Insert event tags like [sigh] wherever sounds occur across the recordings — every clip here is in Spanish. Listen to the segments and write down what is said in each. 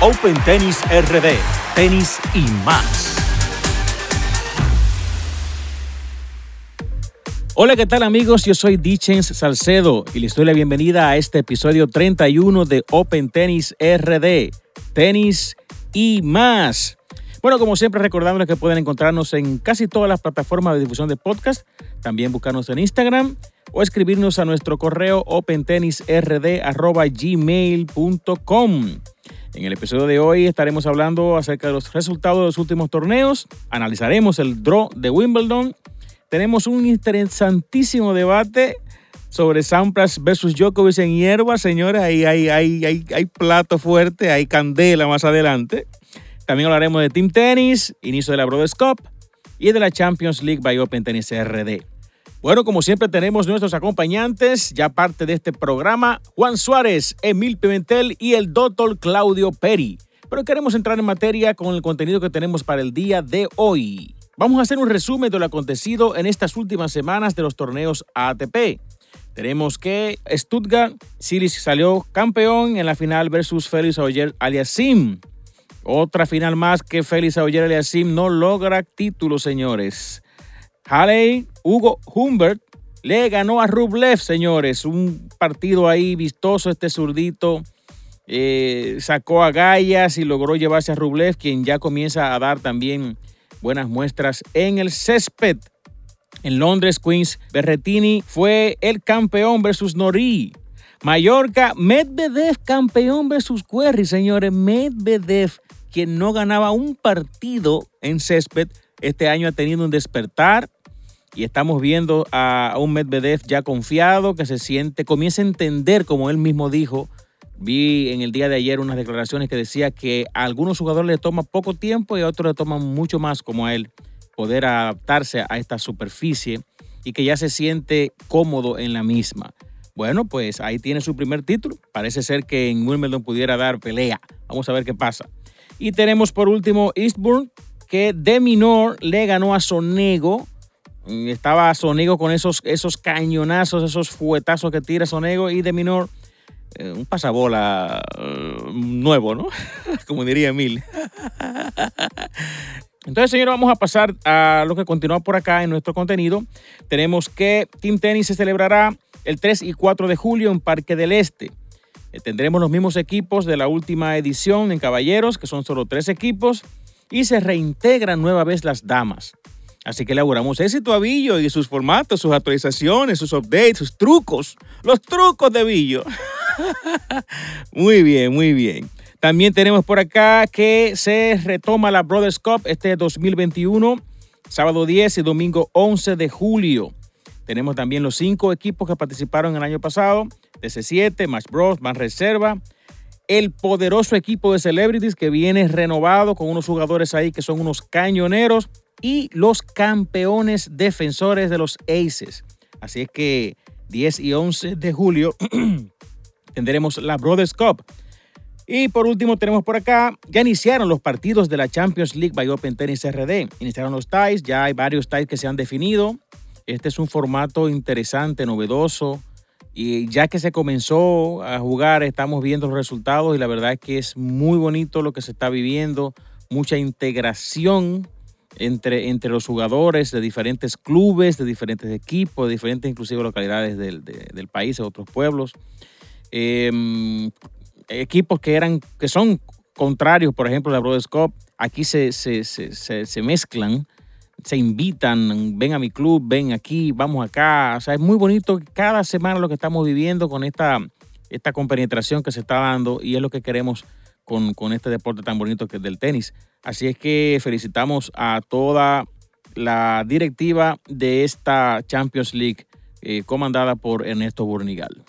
Open Tennis RD, tenis y más. Hola, ¿qué tal amigos? Yo soy Dichens Salcedo y les doy la bienvenida a este episodio 31 de Open Tennis RD, tenis y más. Bueno, como siempre, recordándoles que pueden encontrarnos en casi todas las plataformas de difusión de podcast, también buscarnos en Instagram o escribirnos a nuestro correo opentennisrd.gmail.com. En el episodio de hoy estaremos hablando acerca de los resultados de los últimos torneos, analizaremos el draw de Wimbledon, tenemos un interesantísimo debate sobre Sampras versus Djokovic en hierba, señores, ahí hay, hay, hay, hay plato fuerte, hay candela más adelante. También hablaremos de Team Tennis, inicio de la Brothers Cup y de la Champions League by Open Tennis RD. Bueno, como siempre tenemos nuestros acompañantes, ya parte de este programa, Juan Suárez, Emil Pimentel y el doctor Claudio Peri. Pero queremos entrar en materia con el contenido que tenemos para el día de hoy. Vamos a hacer un resumen de lo acontecido en estas últimas semanas de los torneos ATP. Tenemos que Stuttgart, Siris salió campeón en la final versus Félix Auger Aliasim. Otra final más que Félix Auger Aliasim no logra título, señores. Haley, Hugo Humbert, le ganó a Rublev, señores. Un partido ahí vistoso, este zurdito. Eh, sacó a Gallas y logró llevarse a Rublev, quien ya comienza a dar también buenas muestras en el césped. En Londres, Queens, Berretini fue el campeón versus Nori. Mallorca, Medvedev campeón versus Querry, señores. Medvedev, quien no ganaba un partido en césped, este año ha tenido un despertar y estamos viendo a un Medvedev ya confiado, que se siente, comienza a entender, como él mismo dijo. Vi en el día de ayer unas declaraciones que decía que a algunos jugadores le toma poco tiempo y a otros le toman mucho más, como a él, poder adaptarse a esta superficie y que ya se siente cómodo en la misma. Bueno, pues ahí tiene su primer título. Parece ser que en Wimbledon pudiera dar pelea. Vamos a ver qué pasa. Y tenemos por último Eastbourne, que de Minor le ganó a Sonego estaba Sonego con esos, esos cañonazos, esos fuetazos que tira Sonego y de Minor, eh, un pasabola eh, nuevo, ¿no? [laughs] Como diría Emil. Entonces, señores, vamos a pasar a lo que continúa por acá en nuestro contenido. Tenemos que Team Tennis se celebrará el 3 y 4 de julio en Parque del Este. Eh, tendremos los mismos equipos de la última edición en Caballeros, que son solo tres equipos, y se reintegran nueva vez las damas. Así que elaboramos éxito a Billo y sus formatos, sus actualizaciones, sus updates, sus trucos, los trucos de Billo. [laughs] muy bien, muy bien. También tenemos por acá que se retoma la Brothers Cup este 2021, sábado 10 y domingo 11 de julio. Tenemos también los cinco equipos que participaron el año pasado, DC7, Match Bros, más Reserva, el poderoso equipo de Celebrities que viene renovado con unos jugadores ahí que son unos cañoneros y los campeones defensores de los Aces. Así es que 10 y 11 de julio [clears throat] tendremos la Brothers Cup. Y por último tenemos por acá, ya iniciaron los partidos de la Champions League by Open Tennis RD. Iniciaron los ties, ya hay varios ties que se han definido. Este es un formato interesante, novedoso. Y ya que se comenzó a jugar, estamos viendo los resultados y la verdad es que es muy bonito lo que se está viviendo. Mucha integración entre, entre los jugadores de diferentes clubes, de diferentes equipos, de diferentes inclusive localidades del, país, de otros pueblos. Em, equipos que, eran, que son contrarios, por ejemplo, la Brothers Cup, aquí se, se, mezclan, se invitan, ven a mi club, ven aquí, vamos acá. O sea, es muy bonito cada semana lo que estamos viviendo con esta, esta compenetración que se está dando y es lo que queremos con, este deporte tan bonito que es del tenis. Así es que felicitamos a toda la directiva de esta Champions League eh, comandada por Ernesto Burnigal.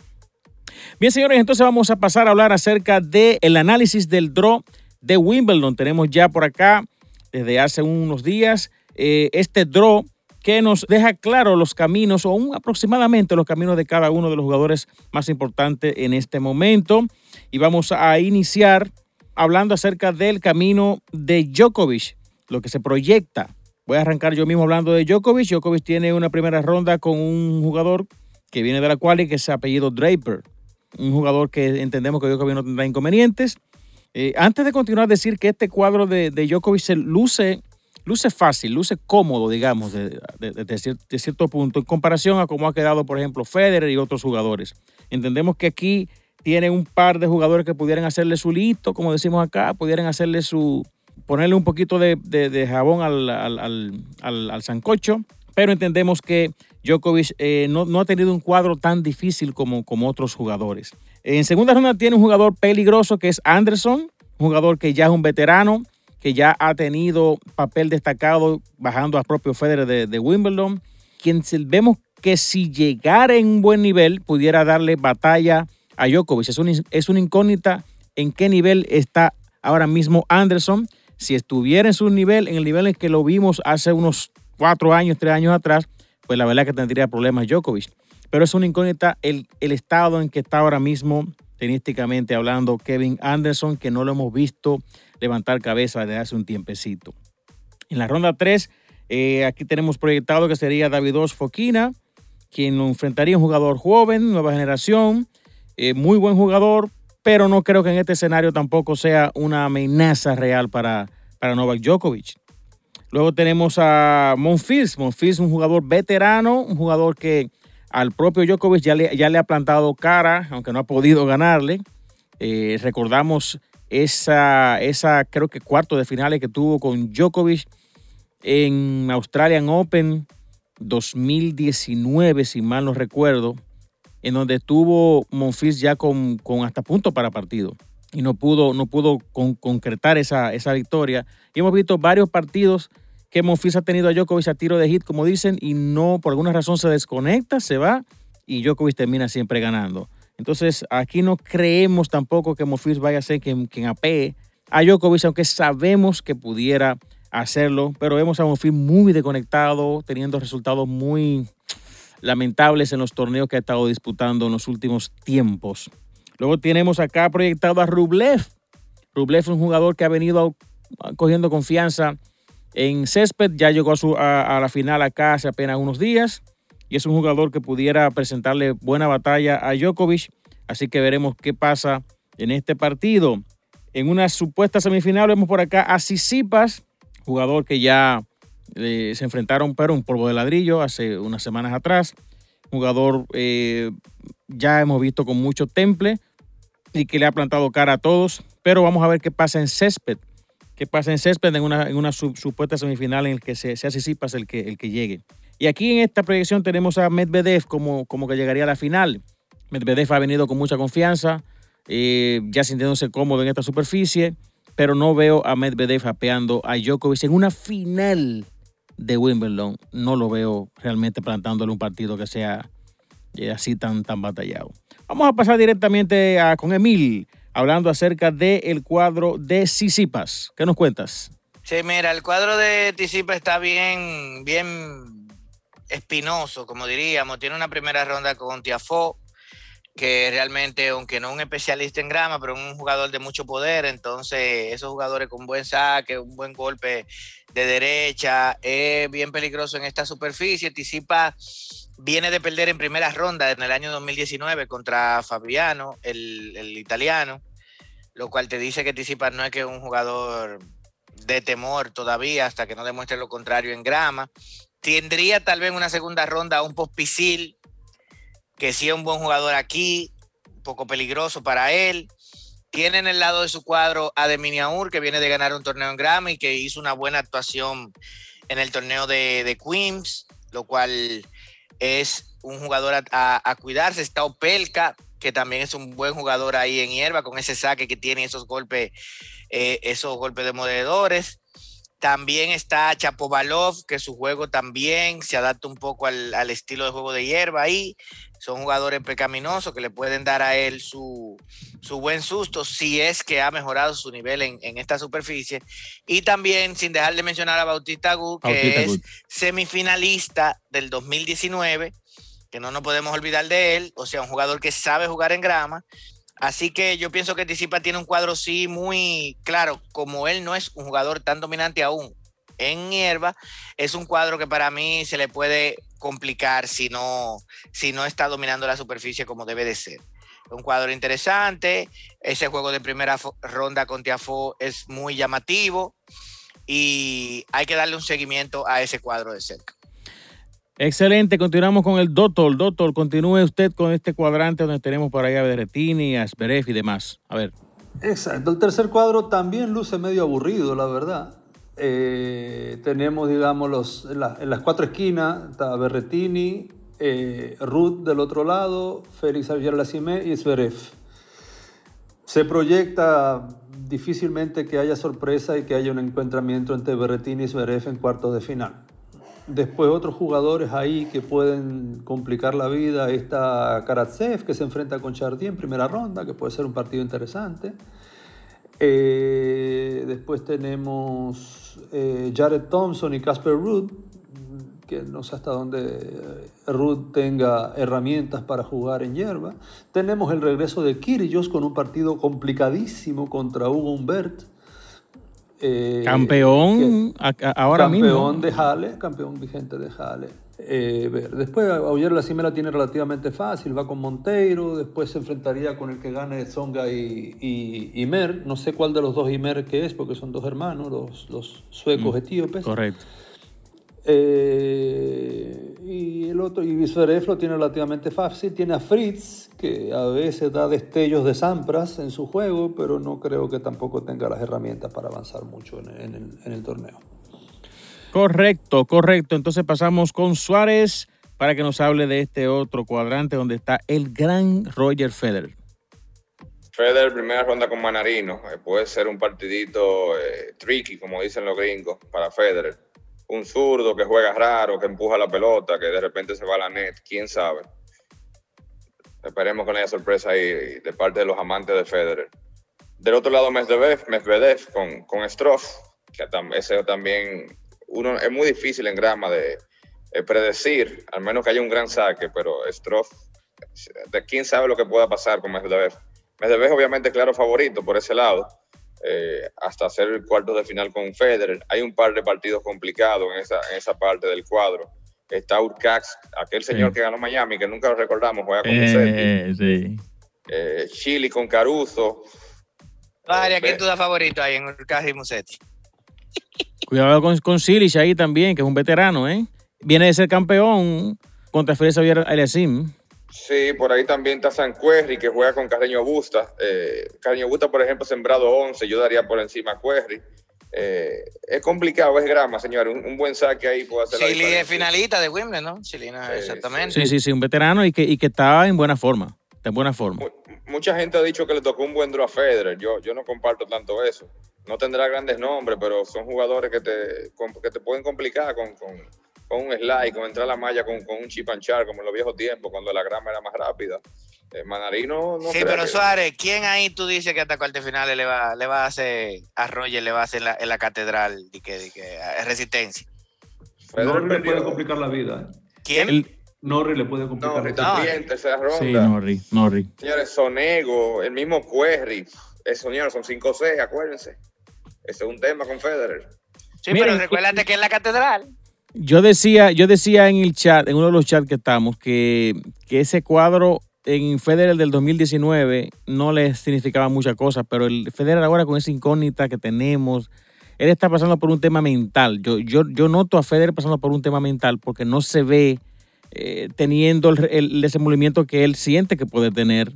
Bien, señores, entonces vamos a pasar a hablar acerca del análisis del draw de Wimbledon. Tenemos ya por acá, desde hace unos días, eh, este draw que nos deja claro los caminos o un, aproximadamente los caminos de cada uno de los jugadores más importantes en este momento. Y vamos a iniciar hablando acerca del camino de Djokovic, lo que se proyecta. Voy a arrancar yo mismo hablando de Djokovic. Djokovic tiene una primera ronda con un jugador que viene de la cual que es apellido Draper. Un jugador que entendemos que Djokovic no tendrá inconvenientes. Eh, antes de continuar, decir que este cuadro de, de Djokovic se luce, luce fácil, luce cómodo, digamos, de, de, cierto punto, en comparación a cómo ha quedado, por ejemplo, Federer y otros jugadores. Entendemos que aquí tiene un par de jugadores que pudieran hacerle su lito, como decimos acá, pudieran hacerle su, ponerle un poquito de, jabón al, al, sancocho, pero entendemos que Djokovic eh, no, ha tenido un cuadro tan difícil como, como otros jugadores. En segunda ronda tiene un jugador peligroso que es Anderson, un jugador que ya es un veterano, que ya ha tenido papel destacado bajando a propio Federer de, de Wimbledon, quien vemos que si llegara en un buen nivel pudiera darle batalla a Djokovic. Es, un, es una incógnita en qué nivel está ahora mismo Anderson. Si estuviera en su nivel, en el nivel en que lo vimos hace unos cuatro años, tres años atrás, pues la verdad que tendría problemas Djokovic. Pero es una incógnita el, el estado en que está ahora mismo, tenísticamente hablando, Kevin Anderson, que no lo hemos visto levantar cabeza desde hace un tiempecito. En la ronda 3, eh, aquí tenemos proyectado que sería Davidos Foquina, quien lo enfrentaría un jugador joven, nueva generación, eh, muy buen jugador, pero no creo que en este escenario tampoco sea una amenaza real para, para Novak Djokovic. Luego tenemos a Monfils. Monfils, un jugador veterano, un jugador que al propio Djokovic ya le, ya le ha plantado cara, aunque no ha podido ganarle. Eh, recordamos esa, esa, creo que cuarto de finales que tuvo con Djokovic en Australian Open 2019, si mal no recuerdo, en donde estuvo Monfils ya con, con, hasta punto para partido y no pudo, no pudo concretar esa, esa victoria. Y hemos visto varios partidos que Monfils ha tenido a Djokovic a tiro de hit, como dicen, y no, por alguna razón se desconecta, se va y Djokovic termina siempre ganando. Entonces, aquí no creemos tampoco que Monfils vaya a ser quien, quien apee a Djokovic, aunque sabemos que pudiera hacerlo, pero vemos a Monfils muy desconectado, teniendo resultados muy lamentables en los torneos que ha estado disputando en los últimos tiempos. Luego tenemos acá proyectado a Rublev. Rublev es un jugador que ha venido cogiendo confianza en césped, ya llegó a, la final acá hace apenas unos días y es un jugador que pudiera presentarle buena batalla a Djokovic, así que veremos qué pasa en este partido. En una supuesta semifinal vemos por acá a Sisipas, jugador que ya eh, se enfrentaron pero un polvo de ladrillo hace unas semanas atrás, jugador eh, ya hemos visto con mucho temple y que le ha plantado cara a todos, pero vamos a ver qué pasa en césped que pasa en césped en una, en una supuesta semifinal en el que se, hace el que, el que llegue. Y aquí en esta proyección tenemos a Medvedev como, como que llegaría a la final. Medvedev ha venido con mucha confianza, eh, ya sintiéndose cómodo en esta superficie, pero no veo a Medvedev apeando a Djokovic en una final de Wimbledon. No lo veo realmente plantándole un partido que sea eh, así tan, tan batallado. Vamos a pasar directamente con Emil hablando acerca del cuadro de Sisipas. ¿Qué nos cuentas? Sí, mira, el cuadro de Tisipas está bien, bien espinoso, como diríamos. Tiene una primera ronda con Tiafó, que realmente, aunque no un especialista en grama, pero un jugador de mucho poder, entonces esos jugadores con buen saque, un buen golpe de derecha, es bien peligroso en esta superficie. Tisipa viene de perder en primera ronda en el año 2019 contra Fabiano, el, el italiano lo cual te dice que Tsitsipas no es que un jugador de temor todavía hasta que no demuestre lo contrario en grama. Tendría tal vez una segunda ronda un pospisil, que sí es un buen jugador aquí, un poco peligroso para él. Tiene en el lado de su cuadro a Deminiaur, que viene de ganar un torneo en grama y que hizo una buena actuación en el torneo de, de Queens, lo cual es un jugador a, cuidarse. Está Opelka, que también es un buen jugador ahí en hierba, con ese saque que tiene esos golpes, eh, esos golpes de moderadores. También está Chapovalov, que su juego también se adapta un poco al, estilo de juego de hierba ahí. Son jugadores pecaminosos que le pueden dar a él su, buen susto si es que ha mejorado su nivel en, esta superficie. Y también, sin dejar de mencionar a Bautista Agut, que es semifinalista del 2019 que no nos podemos olvidar de él, o sea, un jugador que sabe jugar en grama. Así que yo pienso que Tisipa tiene un cuadro sí muy claro, como él no es un jugador tan dominante aún en hierba, es un cuadro que para mí se le puede complicar si no, si no está dominando la superficie como debe de ser. un cuadro interesante. Ese juego de primera ronda con Tiafo es muy llamativo y hay que darle un seguimiento a ese cuadro de cerca. Excelente, continuamos con el Doctor. Doctor, continúe usted con este cuadrante donde tenemos por ahí a Berretini, a Sberef y demás. A ver. Exacto, el tercer cuadro también luce medio aburrido, la verdad. Eh, tenemos, digamos, los, en, las cuatro esquinas, está Berretini, eh, Ruth del otro lado, Félix Javier Lacimé y Zverev. Se proyecta difícilmente que haya sorpresa y que haya un encuentramiento entre Berretini y Zverev en cuartos de final. Después otros jugadores ahí que pueden complicar la vida. Está Karatsev que se enfrenta con Chardy en primera ronda, que puede ser un partido interesante. Eh, después tenemos eh, Jared Thompson y Casper Ruud, que no sé hasta dónde Ruud tenga herramientas para jugar en hierba. Tenemos el regreso de Kyrgios con un partido complicadísimo contra Hugo Humbert eh, campeón ahora mismo. Campeón de Jale, campeón vigente de Jale. Eh, después Auller la Cimera tiene relativamente fácil, va con Monteiro, después se enfrentaría con el que gane Zonga y, y, Imer. No sé cuál de los dos Imer que es, porque son dos hermanos, los, los suecos mm, etíopes. Correcto. Eh, y el otro, y lo tiene relativamente fácil. Tiene a Fritz, que a veces da destellos de Sampras en su juego, pero no creo que tampoco tenga las herramientas para avanzar mucho en, el, torneo. Correcto, correcto. Entonces pasamos con Suárez para que nos hable de este otro cuadrante donde está el gran Roger Federer. Federer, primera ronda con Manarino. Eh, puede ser un partidito eh, tricky, como dicen los gringos, para Federer un zurdo que juega raro, que empuja la pelota, que de repente se va a la net, quién sabe. Esperemos con esa sorpresa ahí de parte de los amantes de Federer. Del otro lado, Medvedev, Medvedev con, con Stroff, que ese también uno, es muy difícil en grama de, predecir, al menos que haya un gran saque, pero Stroff, de quién sabe lo que pueda pasar con Medvedev. Medvedev obviamente claro favorito por ese lado, eh, hasta hacer el cuarto de final con Federer. Hay un par de partidos complicados en esa, en esa parte del cuadro. Está Urcax, aquel señor que ganó Miami, que nunca lo recordamos, juega con eh, sí. eh, Chile con Caruso. María, ¿quién es tu favorito ahí en Urcax y Musetti? Cuidado con, con Silich ahí también, que es un veterano, ¿eh? Viene de ser campeón contra Félix Xavier Alessim. Sí, por ahí también está San Cuerri, que juega con Carreño Busta. Eh, Carreño Busta, por ejemplo, sembrado 11, yo daría por encima a Cuerri. Eh, es complicado, es grama, señor. Un, buen saque ahí puede hacer Chile es finalista de Wimbledon, ¿no? Chilena, exactamente. Sí, sí, sí, un veterano y que, y que está en buena forma. Está en buena forma. Mucha gente ha dicho que le tocó un buen draw a Federer. Yo, yo no comparto tanto eso. No tendrá grandes nombres, pero son jugadores que te, que te pueden complicar con con un slide, con entrar a la malla con, un chip and char, como en los viejos tiempos, cuando la grama era más rápida. Eh, Manarino no Sí, pero Suárez, ¿quién ahí tú dices que hasta cuartos finales le va, le va a hacer a Roger, le va a hacer en la, catedral de que, que resistencia? Norri le puede complicar la vida. ¿eh? ¿Quién? Norri le puede complicar la vida. también, tercera ronda. Sí, Norri, Norri. Señores, Sonego, el mismo Querry. Esos señores son 5-6, acuérdense. Ese es un tema con Federer. Sí, pero recuérdate que es la catedral. Yo decía, yo decía en el chat, en uno de los chats que estamos, que, ese cuadro en Federer del 2019 no le significaba muchas cosas, pero el Federer ahora con esa incógnita que tenemos, él está pasando por un tema mental. Yo, yo, yo noto a Federer pasando por un tema mental porque no se ve eh, teniendo el, desenvolvimiento que él siente que puede tener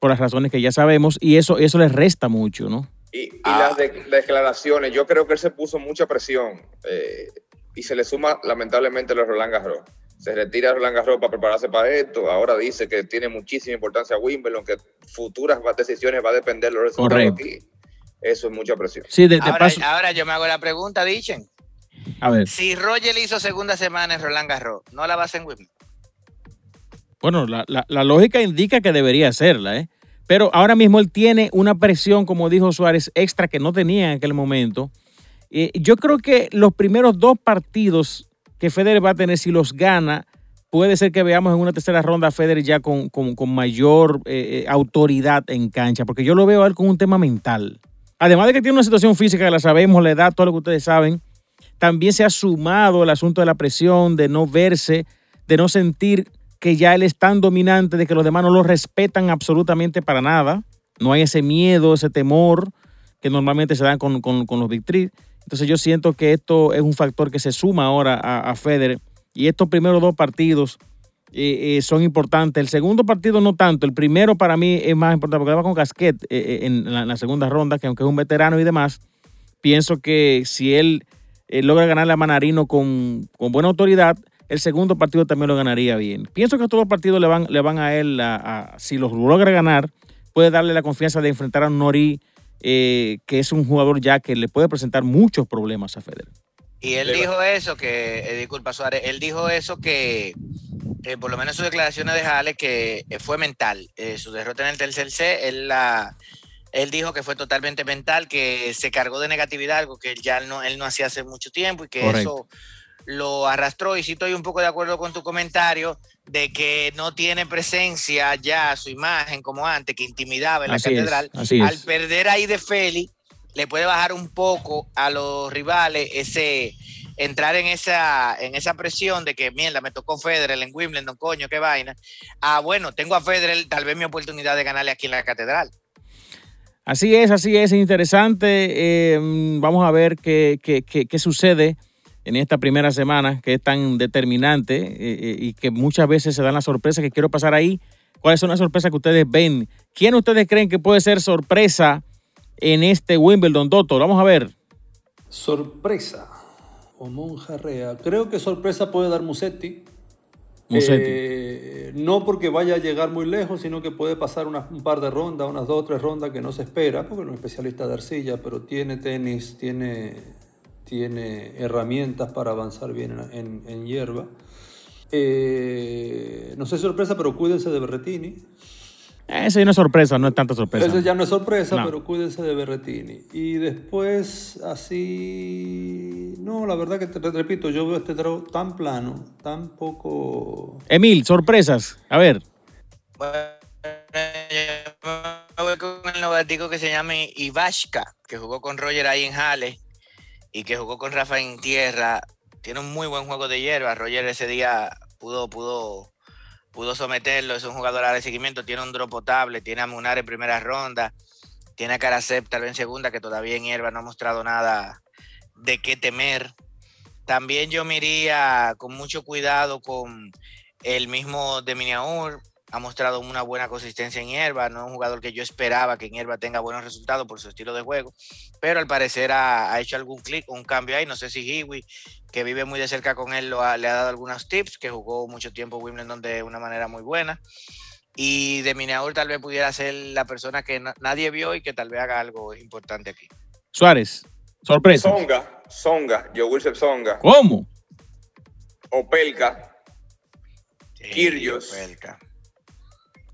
por las razones que ya sabemos y eso, eso le resta mucho, ¿no? Y, las declaraciones, yo creo que él se puso mucha presión. Eh, y se le suma lamentablemente los Roland Garros. Se retira Roland Garros para prepararse para esto. Ahora dice que tiene muchísima importancia Wimbledon, que futuras decisiones va a depender de los resultados aquí. Eso es mucha presión. Sí, de, ahora, yo me hago la pregunta, dicen. A ver. Si Roger hizo segunda semana en Roland Garros, ¿no la va a hacer en Wimbledon? Bueno, la, la lógica indica que debería hacerla, ¿eh? Pero ahora mismo él tiene una presión, como dijo Suárez, extra que no tenía en aquel momento eh, yo creo que los primeros dos partidos que Federer va a tener, si los gana, puede ser que veamos en una tercera ronda a Federer ya con, mayor eh, eh, autoridad en cancha, porque yo lo veo a él con un tema mental. Además de que tiene una situación física la sabemos, la edad, todo lo que ustedes saben, también se ha sumado el asunto de la presión, de no verse, de no sentir que ya él es tan dominante de que los demás no lo respetan absolutamente para nada. No hay ese miedo, ese temor que normalmente se dan con, los Big Entonces yo siento que esto es un factor que se suma ahora a, Federer. Y estos primeros dos partidos eh, eh, son importantes. El segundo partido no tanto. El primero para mí es más importante porque va con Casquet eh, en, la, segunda ronda, que aunque es un veterano y demás, pienso que si él logra ganarle a Manarino con, con buena autoridad, el segundo partido también lo ganaría bien. Pienso que estos dos partidos le van, le van a él, a, si los logra ganar, puede darle la confianza de enfrentar a un Nori, eh, que es un jugador ya que le puede presentar muchos problemas a Federer. Y él dijo eso, que, eh, disculpa Suárez, él dijo eso que, eh, por lo menos sus declaraciones de Jale, que fue mental. su derrota en el tercer C, él, la, él dijo que fue totalmente mental, que se cargó de negatividad, algo que ya no, él no hacía hace mucho tiempo y que eso lo arrastró y sí estoy un poco de acuerdo con tu comentario de que no tiene presencia ya su imagen como antes, que intimidaba en la catedral. Al perder ahí de Feli, le puede bajar un poco a los rivales ese entrar en esa, en esa presión de que, mierda, me tocó Federer en Wimbledon, coño, qué vaina. Ah, bueno, tengo a Federer, tal vez mi oportunidad de ganarle aquí en la catedral. Así es, así es, interesante. Eh, vamos a ver qué, qué, qué, qué sucede en esta primera semana que es tan determinante eh, eh, y que muchas veces se dan las sorpresas que quiero pasar ahí. ¿Cuáles son las sorpresas que ustedes ven? ¿Quién ustedes creen que puede ser sorpresa en este Wimbledon, Doctor? Vamos a ver. Sorpresa. O Monjarrea. Creo que sorpresa puede dar Musetti. Musetti. Eh, no porque vaya a llegar muy lejos, sino que puede pasar un par de rondas, unas dos o tres rondas que no se espera, porque no es especialista de arcilla, pero tiene tenis, tiene tiene herramientas para avanzar bien en, hierba. Eh, no sé sorpresa, pero cuídense de Berretini. Eso ya no es sorpresa, no es tanta sorpresa. Eso ya no es sorpresa, pero cuídense de Berretini. Y después, así. No, la verdad que te, repito, yo veo este draw tan plano, tan poco. Emil, sorpresas. A ver. Bueno, yo voy con el novatico que se llama Ivashka, que jugó con Roger ahí en Halle y que jugó con Rafa en tierra, tiene un muy buen juego de hierba. Roger ese día pudo, pudo, pudo someterlo, es un jugador de seguimiento, tiene un drop potable, tiene a Munar en primera ronda, tiene a Karasep tal vez en segunda, que todavía en hierba no ha mostrado nada de qué temer. También yo me con mucho cuidado con el mismo de Miniaur, ha mostrado una buena consistencia en hierba, no es un jugador que yo esperaba que en hierba tenga buenos resultados por su estilo de juego, pero al parecer ha, hecho algún clic, un cambio ahí, no sé si Hiwi, que vive muy de cerca con él, lo le ha dado algunos tips, que jugó mucho tiempo Wimbledon de una manera muy buena, y de Mineaur tal vez pudiera ser la persona que nadie vio y que tal vez haga algo importante aquí. Suárez, sorpresa. Songa, Songa, yo Wilson Songa. ¿Cómo? Opelka. Sí,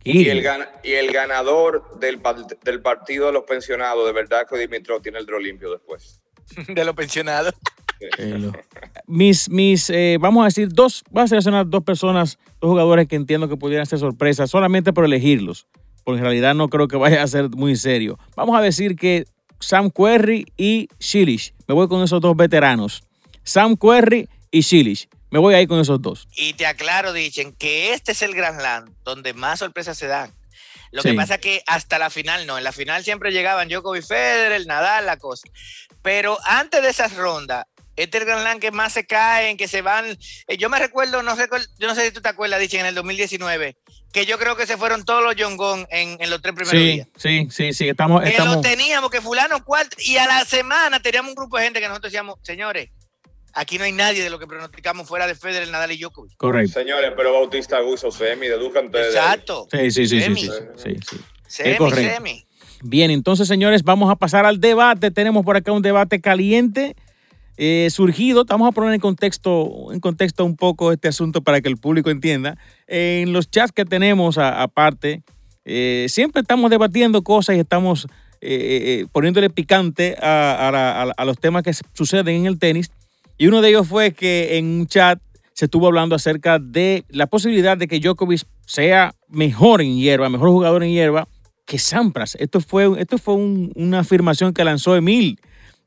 y el, y el ganador del, del, partido de los pensionados, de verdad que Dimitrov tiene el draw limpio después. [laughs] de los pensionados. [laughs] mis, mis eh, vamos a decir, dos, voy a seleccionar dos personas, dos jugadores que entiendo que pudieran ser sorpresas, solamente por elegirlos, porque en realidad no creo que vaya a ser muy serio. Vamos a decir que Sam Querry y Shilish, me voy con esos dos veteranos. Sam Querry y Shilish. Me voy ahí con esos dos. Y te aclaro, dicen que este es el Grand Slam donde más sorpresas se dan. Lo que pasa es que hasta la final no. En la final siempre llegaban Djokovic, Federer, Nadal, la cosa. Pero antes de esas rondas, este es el Grand Slam que más se caen, que se van. Eh, yo me recuerdo, no sé, yo no sé si tú te acuerdas, dicen en el 2019, que yo creo que se fueron todos los John en, en los tres primeros días. Sí, sí, sí, estamos. Que estamos... teníamos, que fulano cuarto, y a la semana teníamos un grupo de gente que nosotros decíamos, señores, Aquí no hay nadie de lo que pronosticamos fuera de Federer, Nadal y Djokovic. Correcto. Señores, pero Bautista Guso, Semi, deduzcan ustedes. Exacto. Sí, sí, sí. Semi. Sí, sí, sí, Semi, semi. Bien, entonces, señores, vamos a pasar al debate. Tenemos por acá un debate caliente. Eh, surgido, estamos a poner en contexto, en contexto un poco este asunto para que el público entienda. en los chats que tenemos aparte, eh, siempre estamos debatiendo cosas y estamos eh, poniéndole picante a, los temas que suceden en el tenis. Y uno de ellos fue que en un chat se estuvo hablando acerca de la posibilidad de que Djokovic sea mejor en hierba, mejor jugador en hierba que Sampras. Esto fue, esto fue una afirmación que lanzó Emil,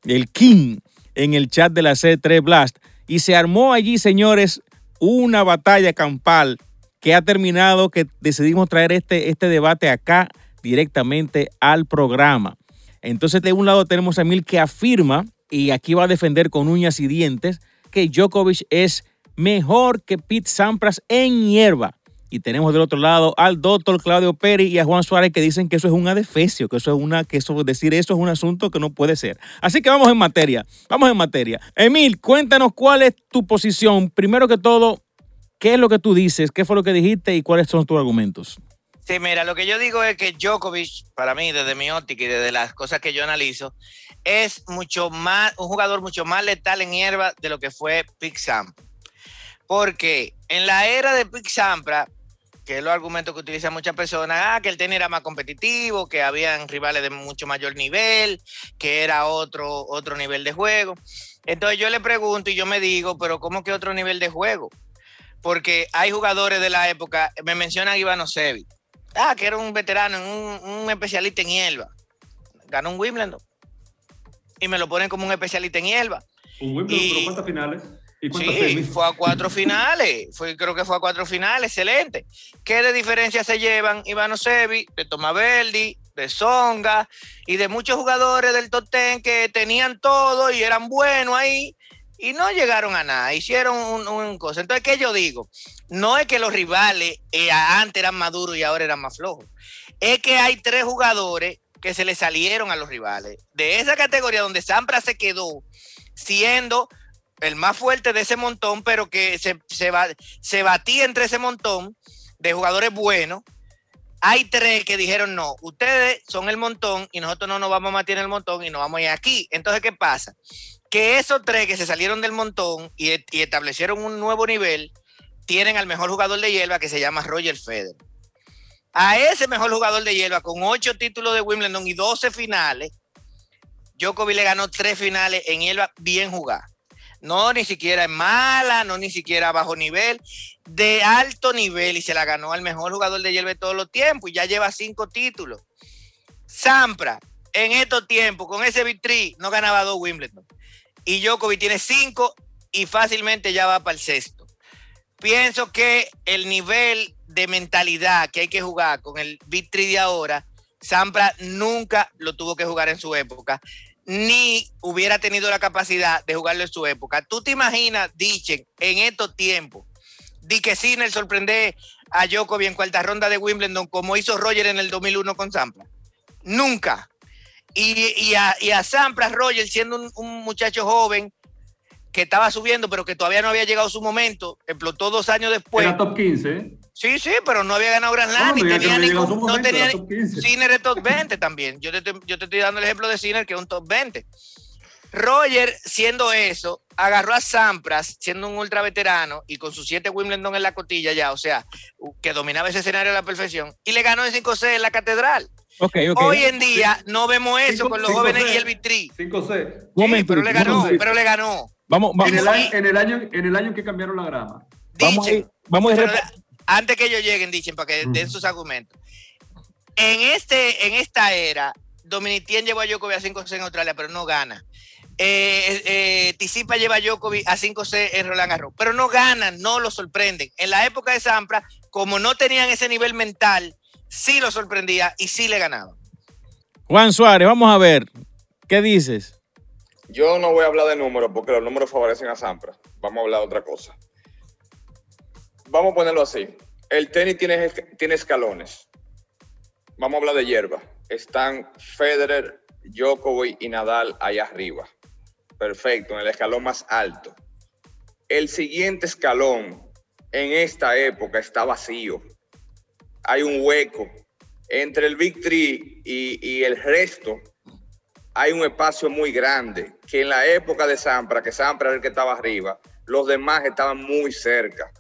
el King, en el chat de la C3 Blast. Y se armó allí, señores, una batalla campal que ha terminado, que decidimos traer este, este debate acá directamente al programa. Entonces, de un lado tenemos a Emil que afirma, y aquí va a defender con uñas y dientes, que Djokovic es mejor que Pete Sampras en hierba. Y tenemos del otro lado al doctor Claudio Peri y a Juan Suárez que dicen que eso es un adefesio, que eso es una, que eso, decir eso es un asunto que no puede ser. Así que vamos en materia, vamos en materia. Emil, cuéntanos cuál es tu posición. Primero que todo, ¿qué es lo que tú dices? ¿Qué fue lo que dijiste y cuáles son tus argumentos? Sí, mira, lo que yo digo es que Djokovic, para mí, desde mi óptica y desde las cosas que yo analizo, es mucho más, un jugador mucho más letal en hierba de lo que fue Sampras. Porque en la era de Sampras, que es los argumentos que utilizan muchas personas, ah, que el tenis era más competitivo, que habían rivales de mucho mayor nivel, que era otro, otro nivel de juego. Entonces yo le pregunto y yo me digo, pero ¿cómo que otro nivel de juego? Porque hay jugadores de la época, me mencionan Iván Osevi, ah, que era un veterano, un, un especialista en hierba, ganó un Wimbledon y me lo ponen como un especialista en hierba. Un Wimbledon, pero ¿cuántas finales? Sí, fue a cuatro finales, fue, creo que fue a cuatro finales, excelente. ¿Qué de diferencia se llevan Ivano Sevi, de Tomaverdi, de Songa y de muchos jugadores del top ten que tenían todo y eran buenos ahí y no llegaron a nada, hicieron un, cosa. Entonces, ¿qué yo digo? No es que los rivales eh, antes eran más y ahora eran más flojos, es que hay tres jugadores que se le salieron a los rivales de esa categoría donde Sampra se quedó siendo el más fuerte de ese montón, pero que se, se, batía entre ese montón de jugadores buenos. Hay tres que dijeron, no, ustedes son el montón y nosotros no nos vamos a matar en el montón y nos vamos a ir aquí. Entonces, ¿qué pasa? Que esos tres que se salieron del montón y, establecieron un nuevo nivel, tienen al mejor jugador de hierba que se llama Roger Federer. A ese mejor jugador de hierba con ocho títulos de Wimbledon y 12 finales, Djokovic le ganó tres finales en hierba bien jugada no ni siquiera es mala, no ni siquiera bajo nivel, de alto nivel y se la ganó al mejor jugador de hierba de todos los tiempos y ya lleva cinco títulos. Sampra, en estos tiempos, con ese vitri, no ganaba dos Wimbledon. Y Djokovic tiene cinco y fácilmente ya va para el sexto. Pienso que el nivel de mentalidad que hay que jugar con el vitri de ahora, Sampra nunca lo tuvo que jugar en su época ni hubiera tenido la capacidad de jugarlo en su época. ¿Tú te imaginas, Dichen, en estos tiempos, di que Sinner sorprende a Djokovic en cuarta ronda de Wimbledon como hizo Roger en el 2001 con Sampras? Nunca. Y, a, y Sampras, Roger, siendo un, muchacho joven que estaba subiendo, pero que todavía no había llegado su momento, explotó dos años después. Era top 15, ¿eh? Sí, sí, pero no había ganado Grand Slam, no, tenía ningún, no tenía Sinner de top 20 también. Yo te, yo te estoy dando el ejemplo de Sinner, que es un top 20. Roger, siendo eso, agarró a Sampras, siendo un ultra veterano y con sus siete Wimbledon en la cotilla ya, o sea, que dominaba ese escenario a la perfección, y le ganó de 5C en la catedral. Hoy en día no vemos eso con los jóvenes y el vitri. 5C. Sí, pero le ganó, pero le ganó. Vamos, vamos. En, el año, en, el año, en el año que cambiaron la grama. vamos, a, vamos a antes que ellos lleguen, dicen, para que den sus argumentos. En, este, en esta era, Dominicien lleva a Djokovic a 5C en Australia, pero no gana. Eh, eh, Tisipa lleva a Djokovic a 5C en Roland Garros, pero no ganan, no lo sorprenden. En la época de Sampra, como no tenían ese nivel mental, sí lo sorprendía y sí le ganaba. Juan Suárez, vamos a ver, ¿qué dices? Yo no voy a hablar de números porque los números favorecen a Sampra. Vamos a hablar de otra cosa vamos a ponerlo así. El tenis tiene, tiene escalones. Vamos a hablar de hierba. Están Federer, Djokovic y Nadal allá arriba. Perfecto, en el escalón más alto. El siguiente escalón en esta época está vacío. Hay un hueco. Entre el Big Three y, el resto hay un espacio muy grande que en la época de Sampra, que Sampra era el que estaba arriba, los demás estaban muy cerca.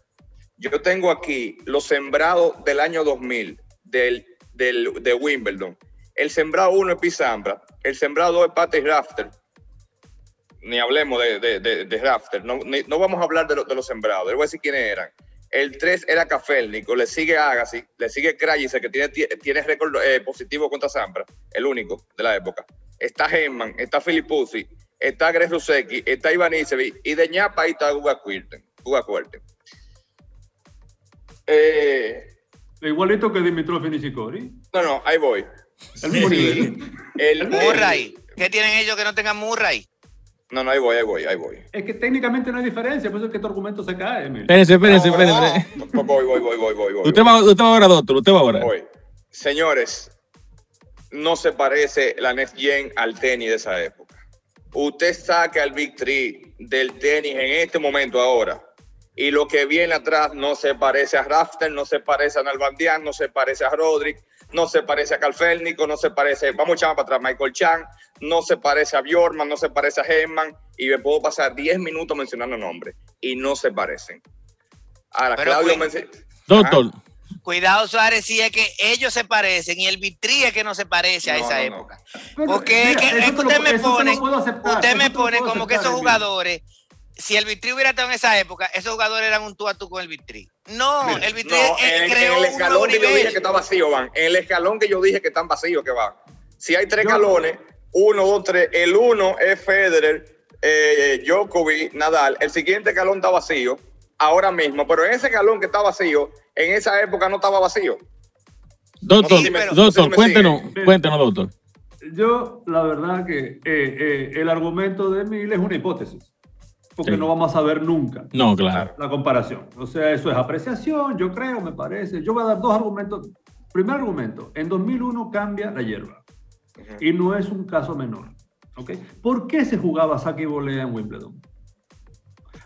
Yo tengo aquí los sembrados del año 2000 del, de Wimbledon. El sembrado 1 es Pisambra, el sembrado 2 es Patty Rafter. Ni hablemos de, de, Rafter, no, vamos a hablar de, de los sembrados, le voy a decir quiénes eran. El 3 era Cafélnico, le sigue Agassi, le sigue Krajicek, que tiene, tiene récord eh, positivo contra Sampra, el único de la época. Está Gemman, está Filipuzzi, está Greg Rusecki, está Ivanisevic y de ñapa ahí está Guga Kuerten. Eh, Igualito que Dimitrov y Nishikori. no, no, ahí voy. El mismo nivel. El, Murray. ¿Qué tienen ellos que no tengan Murray? No, no, ahí voy, ahí voy, ahí voy. Es que técnicamente no hay diferencia, por eso es que tu argumento se cae, Emil. Espérense, espérense, No, espérense. no, Voy, voy, voy, voy, voy, voy. Usted va, usted va ahora, doctor. Usted va ahora. Voy. Señores, no se parece la Next Gen al tenis de esa época. Usted saca el Big Three del tenis en este momento ahora. Y lo que viene atrás no se parece a Rafter, no se parece a Nalbandian, no se parece a Roderick, no se parece a Calfernico, no se parece, vamos a echar más para atrás, Michael Chan, no se parece a Bjorman, no se parece a Heyman, y me puedo pasar 10 minutos mencionando nombres, y no se parecen. Ahora, Pero Claudio cu-. Doctor, Cuidado, Suárez, si es que ellos se parecen y el Vitrí es que no se parece a No, esa no, época. Porque es mira, que, es lo- usted me pone, aceptar, usted me pone como que esos jugadores, si el Vitrí hubiera estado en esa época, esos jugadores eran un tú a tú con el Vitrí. No, el Vitrí No, en, en creó el un nuevo escalón que yo dije que está vacío, van. En el escalón que yo dije que están vacíos, que van. Si hay tres escalones, uno, dos, tres. El uno es Federer, eh, Djokovic, Nadal. El siguiente escalón está vacío ahora mismo, pero en ese escalón que está vacío, en esa época no estaba vacío. doctor, No sé si me- doctor, no sé si me cuéntenos, sigue. cuéntenos, doctor. Yo, la verdad que eh, eh, el argumento de Emil es una hipótesis, porque Sí. no vamos a saber nunca No, claro. la comparación. O sea, eso es apreciación, yo creo, me parece. Yo voy a dar dos argumentos. Primer argumento, en 2001 cambia la hierba y no es un caso menor. ¿ok? ¿Por qué se jugaba saque y volea en Wimbledon?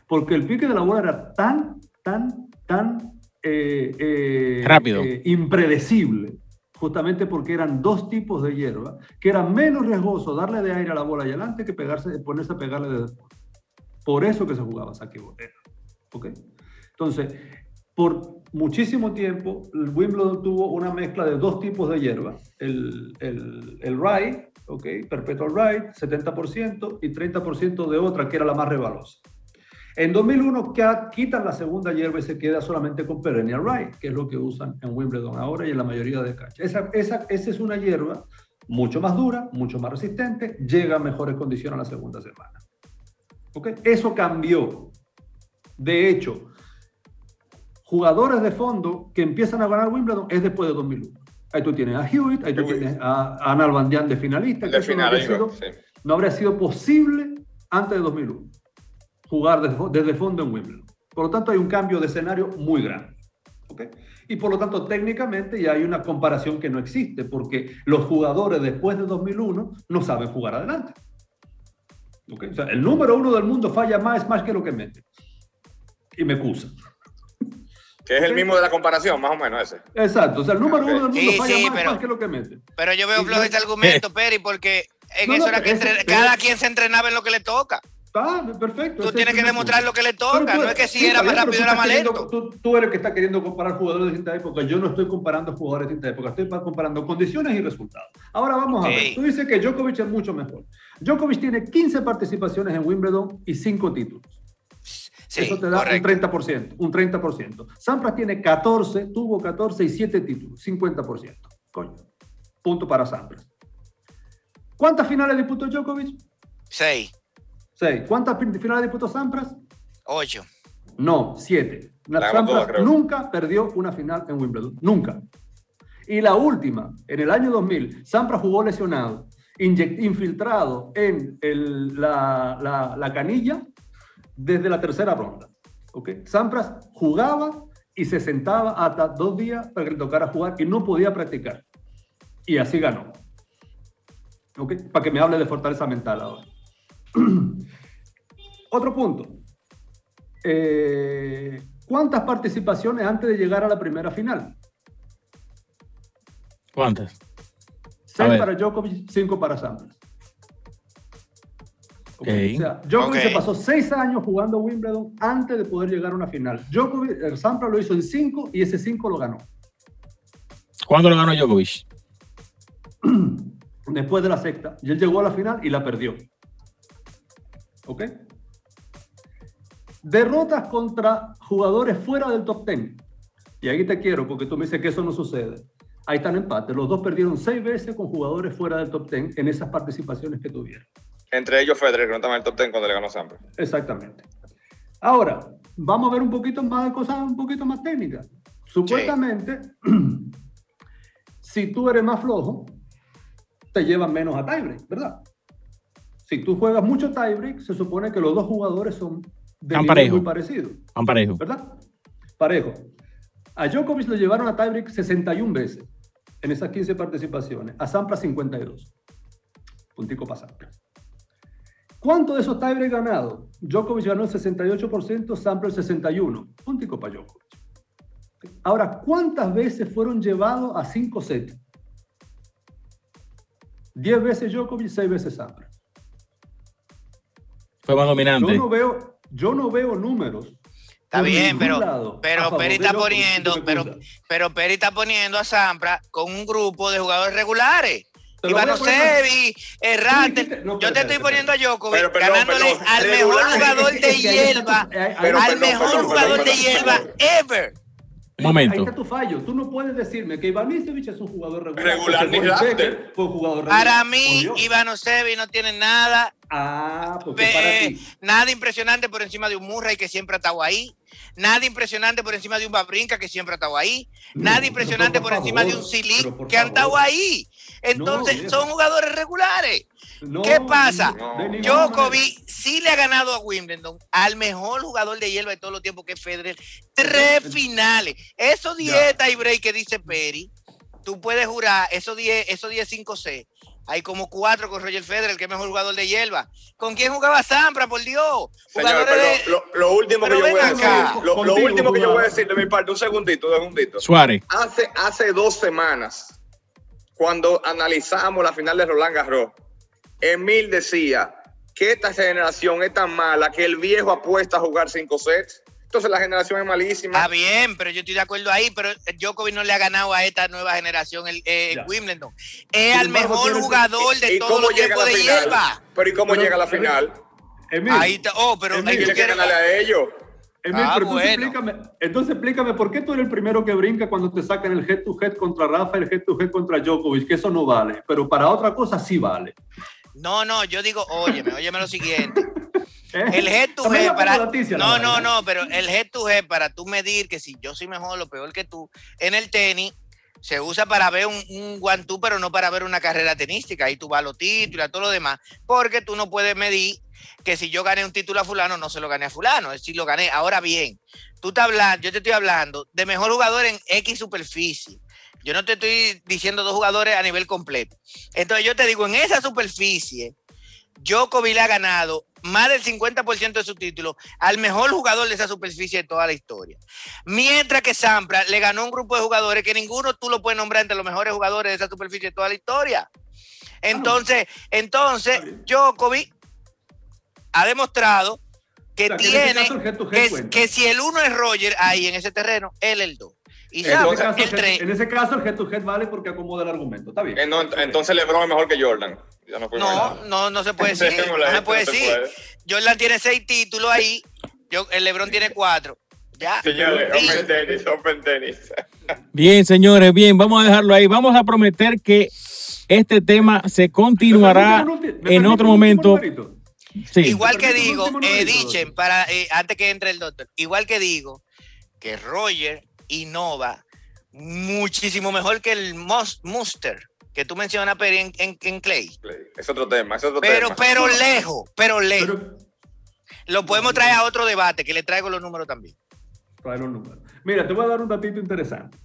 Porque el pique de la bola era tan, tan, tan eh, eh, Rápido. eh, impredecible, justamente porque eran dos tipos de hierba, que era menos riesgoso darle de aire a la bola y adelante que pegarse, ponerse a pegarle de después. Por eso que se jugaba saque y volea. ¿ok? Entonces, por muchísimo tiempo, el Wimbledon tuvo una mezcla de dos tipos de hierba, el, el, el rye, ¿ok? Perpetual rye, 70%, y 30% de otra, que era la más rebalosa. En 2001 ca- quitan la segunda hierba y se queda solamente con perennial rye, que es lo que usan en Wimbledon ahora y en la mayoría de canchas. Esa, esa, esa es una hierba mucho más dura, mucho más resistente, llega a mejores condiciones la segunda semana. ¿Ok? Eso cambió. De hecho, jugadores de fondo que empiezan a ganar Wimbledon es después de 2001. Ahí tú tienes a Hewitt, ahí tú Hewitt. tienes a, a Nalbandian de finalista. que De eso no final, habría ahí sido- sí. no habría sido posible antes de 2001 jugar desde, desde fondo en Wimbledon. Por lo tanto, hay un cambio de escenario muy grande. ¿ok? Y por lo tanto, técnicamente ya hay una comparación que no existe, porque los jugadores después de 2001 no saben jugar adelante. ¿Ok? O sea, el número uno del mundo falla más, más que lo que mete. Y me acusa. Que es el mismo de la comparación, más o menos ese. Exacto. O sea, el número uno del mundo Sí, falla sí, más, pero- más que lo que mete. Pero yo veo flojo este argumento, [laughs] Peri, porque en No, eso no, era que ese- entre- cada quien se entrenaba en lo que le toca. Ah, perfecto. Tú tienes que demostrar lo que le toca, tú- no es que si sí, era más rápido tú era más lento. Tú, tú eres el que está queriendo comparar jugadores de distintas épocas. Yo no estoy comparando jugadores de distintas épocas. Estoy pa- comparando condiciones y resultados. Ahora vamos a ver. Tú dices que Djokovic es mucho mejor. Djokovic tiene 15 participaciones en Wimbledon y 5 títulos. Sí, Eso te da correcto. un 30%. Un 30%. Sampras tiene 14, tuvo 14 y 7 títulos. 50%. Coño. Punto para Sampras. ¿Cuántas finales disputó Djokovic? Seis, 6. ¿Cuántas finales disputó Sampras? ocho. No, siete. La ganó Sampras todas, creo. nunca perdió una final en Wimbledon. Nunca. Y la última, en el año 2000, Sampras jugó lesionado, infiltrado en la, la- la canilla desde la tercera ronda. ¿ok? Sampras jugaba y se sentaba hasta dos días para que le tocara jugar y no podía practicar. Y así ganó. ¿ok? Para que me hable de fortaleza mental ahora. [clears throat] Otro punto. Eh, ¿Cuántas participaciones antes de llegar a la primera final? ¿Cuántas? Seis ver. para Djokovic, cinco para Sampras. Ok. O sea, Djokovic Ok. se pasó seis años jugando Wimbledon antes de poder llegar a una final. Djokovic, el Sampras lo hizo en cinco y ese cinco lo ganó. ¿Cuándo lo ganó Djokovic? [clears throat] Después de la sexta. Y él llegó a la final y la perdió. ¿Ok? Derrotas contra jugadores fuera del top 10. Y ahí te quiero porque tú me dices que eso no sucede. Ahí están empates. Los dos perdieron seis veces con jugadores fuera del top 10 en esas participaciones que tuvieron. Entre ellos Federer, que no estaba en el top 10 cuando le ganó Sampras. Exactamente. Ahora, vamos a ver un poquito más de cosas un poquito más técnicas. Supuestamente, [clears throat] si tú eres más flojo, te llevan menos a tiebreak, ¿verdad? Si tú juegas mucho tiebreak, se supone que los dos jugadores son de Tan nivel parejo. muy parecido, Van parejo. ¿verdad? Parejo. A Djokovic lo llevaron a tiebreak 61 veces en esas 15 participaciones, a Sampras 52. Puntico para Sampras. ¿Cuánto de esos tiebreak ganados? Djokovic ganó el 68%, Sampras el 61%. Puntico para Djokovic. Ahora, ¿cuántas veces fueron llevados a 5 sets? 10 veces Djokovic, 6 veces Sampras. Fue más Yo dominante. no veo, yo no veo números. Está bien, pero- lado pero Peri está poniendo- ¿tú me pero-? Pero Peri está poniendo a Sampra con un grupo de jugadores regulares. Te lo voy a Ivano poner- Sevi, Errante. no, Yo te estoy poniendo a Djokovic ganándole perdón, al mejor jugador de hierba, al mejor perdón, jugador perdón, de hierba ever. Momento. Ahí está tu fallo. Tú no puedes decirme que Ivanisevic es un jugador regular. Regular ni Boris Raptor. Becker fue un jugador regular. Para mí, Dios. Ivano Sevi no tiene nada, Ah, porque Ve- para ti. nada impresionante por encima de un Murray que siempre ha estado ahí. Nada impresionante por encima de un Babrinka que siempre ha estado ahí. Nada No, impresionante por, por encima de un Silic que han estado ahí. Entonces, son jugadores regulares. No, ¿Qué pasa? Djokovic sí le ha ganado a Wimbledon al mejor jugador de hierba de todos los tiempos que es Federer. Tres finales. Esos 10 tiebreak que dice Peri, tú puedes jurar esos 10, esos 10 5C. Hay como cuatro con Roger Federer, que es mejor jugador de hierba. ¿Con quién jugaba Sampra, por Dios? Señor, Jugadores pero de- lo, lo último que yo voy a ven decir, acá. lo, lo Contigo, último que yo voy a jugaba. decir de mi parte, un segundito, un segundito. Suárez. Hace, hace dos semanas, cuando analizamos la final de Roland Garros, Emil decía que esta generación es tan mala que el viejo apuesta a jugar cinco sets. Entonces la generación es malísima. Está bien, pero yo estoy de acuerdo ahí, pero Djokovic no le ha ganado a esta nueva generación el, eh. Wimbledon. Es embargo, mejor jugador de ¿Y todos cómo los tiempos de final? hierba. Pero ¿y cómo Pero- llega a la final? Emil, Ahí está. Oh, pero Emil, que ganarle a ellos. Emil, Ah, pero bueno. explícame, entonces explícame por qué tú eres el primero que brinca cuando te sacan el head to head contra Rafa el head to head contra Djokovic, que eso no vale, pero para otra cosa sí vale. No, no, yo digo, óyeme, óyeme lo siguiente. ¿Eh? El head to head para. noticia, No, no, no, pero el head to head para tú medir que si yo soy mejor o peor que tú en el tenis se usa para ver un, un one two, pero no para ver una carrera tenística. Ahí tú vas a los títulos, a todo lo demás, porque tú no puedes medir que si yo gané un título a fulano, no se lo gané a fulano, es decir, lo gané. Ahora bien, tú estás hablando, yo te estoy hablando de mejor jugador en X superficie. Yo no te estoy diciendo dos jugadores a nivel completo. Entonces yo te digo, en esa superficie, Djokovic le ha ganado más del 50% de su título al mejor jugador de esa superficie de toda la historia. Mientras que Sampra le ganó un grupo de jugadores que ninguno tú lo puedes nombrar entre los mejores jugadores de esa superficie de toda la historia. Entonces, entonces, Está bien. Djokovic ha demostrado que O sea, tiene que si el uno es Roger ahí en ese terreno, él el 2. Y En ese, Entonces- caso, el head- 3. en ese caso el head to head vale porque acomoda el argumento. Está bien. Eh, no, ent- entonces LeBron es mejor que Jordan. Ya no, No, no, no se puede [laughs] decir. No se puede decir. puede. Jordan tiene seis títulos ahí. Yo, el LeBron tiene cuatro. Ya. Señores, Sí. Open Tennis, Open Tennis. [laughs] Bien, señores, bien, vamos a dejarlo ahí. Vamos a prometer que este tema se continuará ¿Me permite un ulti- me en otro momento. Sí. Igual que digo, eh, dichen, para, eh, antes que entre el doctor, igual que digo que Roger innova muchísimo mejor que el Muster que tú mencionas Peri, en, en, en Clay. Es otro tema, es otro Pero, tema. pero lejos, pero lejos. Pero, Lo podemos traer a otro debate, que le traigo los números también. trae los números. Mira, te voy a dar un datito interesante.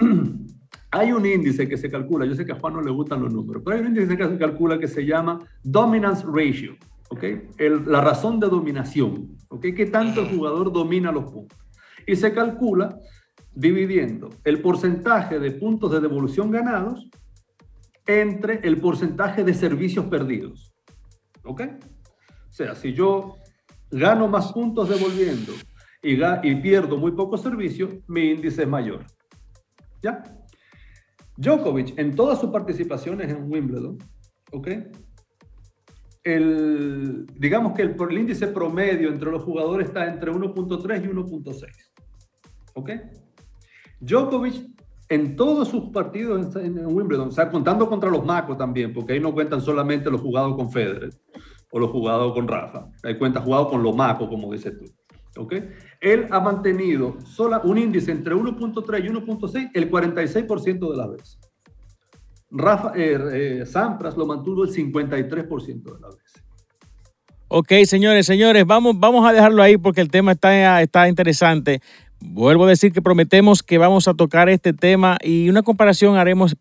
[clears throat] Hay un índice que se calcula, yo sé que a Juan no le gustan los números, pero hay un índice que se calcula que se llama Dominance Ratio, ¿ok? El- la razón de dominación, ¿ok? ¿Qué tanto el jugador domina los puntos? Y se calcula dividiendo el porcentaje de puntos de devolución ganados entre el porcentaje de servicios perdidos, ¿ok? O sea, si yo gano más puntos devolviendo y, y pierdo muy pocos servicios, mi índice es mayor. ¿Ya? Djokovic, en todas sus participaciones en Wimbledon, ¿ok? El, digamos que el, el índice promedio entre los jugadores está entre 1.3 y 1.6. ¿Ok? Djokovic, en todos sus partidos en, Wimbledon, o contando contra los macos también, porque ahí no cuentan solamente los jugados con Federer o los jugados con Rafa, ahí cuenta jugado con los macos, como dices tú. ¿ok? Él ha mantenido sola un índice entre 1.3 y 1.6 el 46% de las veces. Rafa, eh, eh, Sampras lo mantuvo el 53% de las veces. Ok, señores, señores, vamos, vamos a dejarlo ahí porque el tema está, está interesante. Vuelvo a decir que prometemos que vamos a tocar este tema y una comparación haremos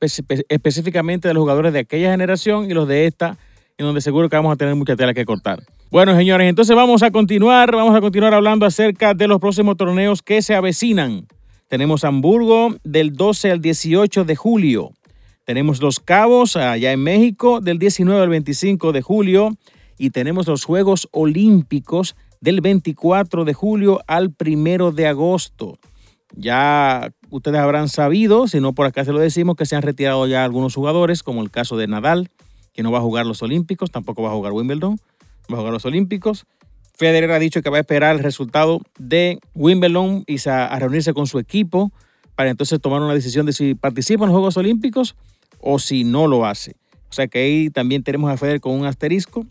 específicamente de los jugadores de aquella generación y los de esta, en donde seguro que vamos a tener mucha tela que cortar. Bueno, señores, entonces vamos a continuar, vamos a continuar hablando acerca de los próximos torneos que se avecinan. Tenemos Hamburgo del 12 al 18 de julio. Tenemos Los Cabos allá en México del 19 al 25 de julio y tenemos los Juegos Olímpicos del 24 de julio al 1 de agosto. Ya ustedes habrán sabido, si no por acá se lo decimos, que se han retirado ya algunos jugadores, como el caso de Nadal, que no va a jugar los Olímpicos, tampoco va a jugar Wimbledon, va a jugar los Olímpicos. Federer ha dicho que va a esperar el resultado de Wimbledon y a reunirse con su equipo para entonces tomar una decisión de si participa en los Juegos Olímpicos o si no lo hace. O sea que ahí también tenemos a Federer con un asterisco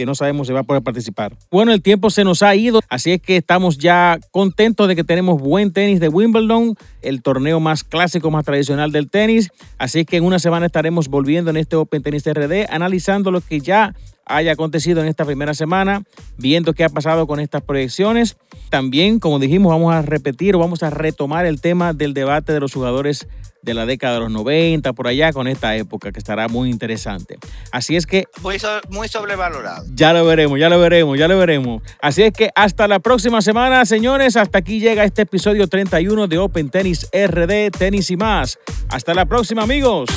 que no sabemos si va a poder participar. Bueno, el tiempo se nos ha ido, así es que estamos ya contentos de que tenemos buen tenis de Wimbledon, el torneo más clásico, más tradicional del tenis. Así que en una semana estaremos volviendo en este Open Tennis RD, analizando lo que ya haya acontecido en esta primera semana, viendo qué ha pasado con estas proyecciones. También, como dijimos, vamos a repetir o vamos a retomar el tema del debate de los jugadores de la década de los 90, por allá, con esta época, que estará muy interesante. Así es que... Muy, muy sobrevalorado. Ya lo veremos, ya lo veremos, ya lo veremos. Así es que hasta la próxima semana, señores. Hasta aquí llega este episodio 31 de Open Tennis RD, Tenis y más. Hasta la próxima, amigos.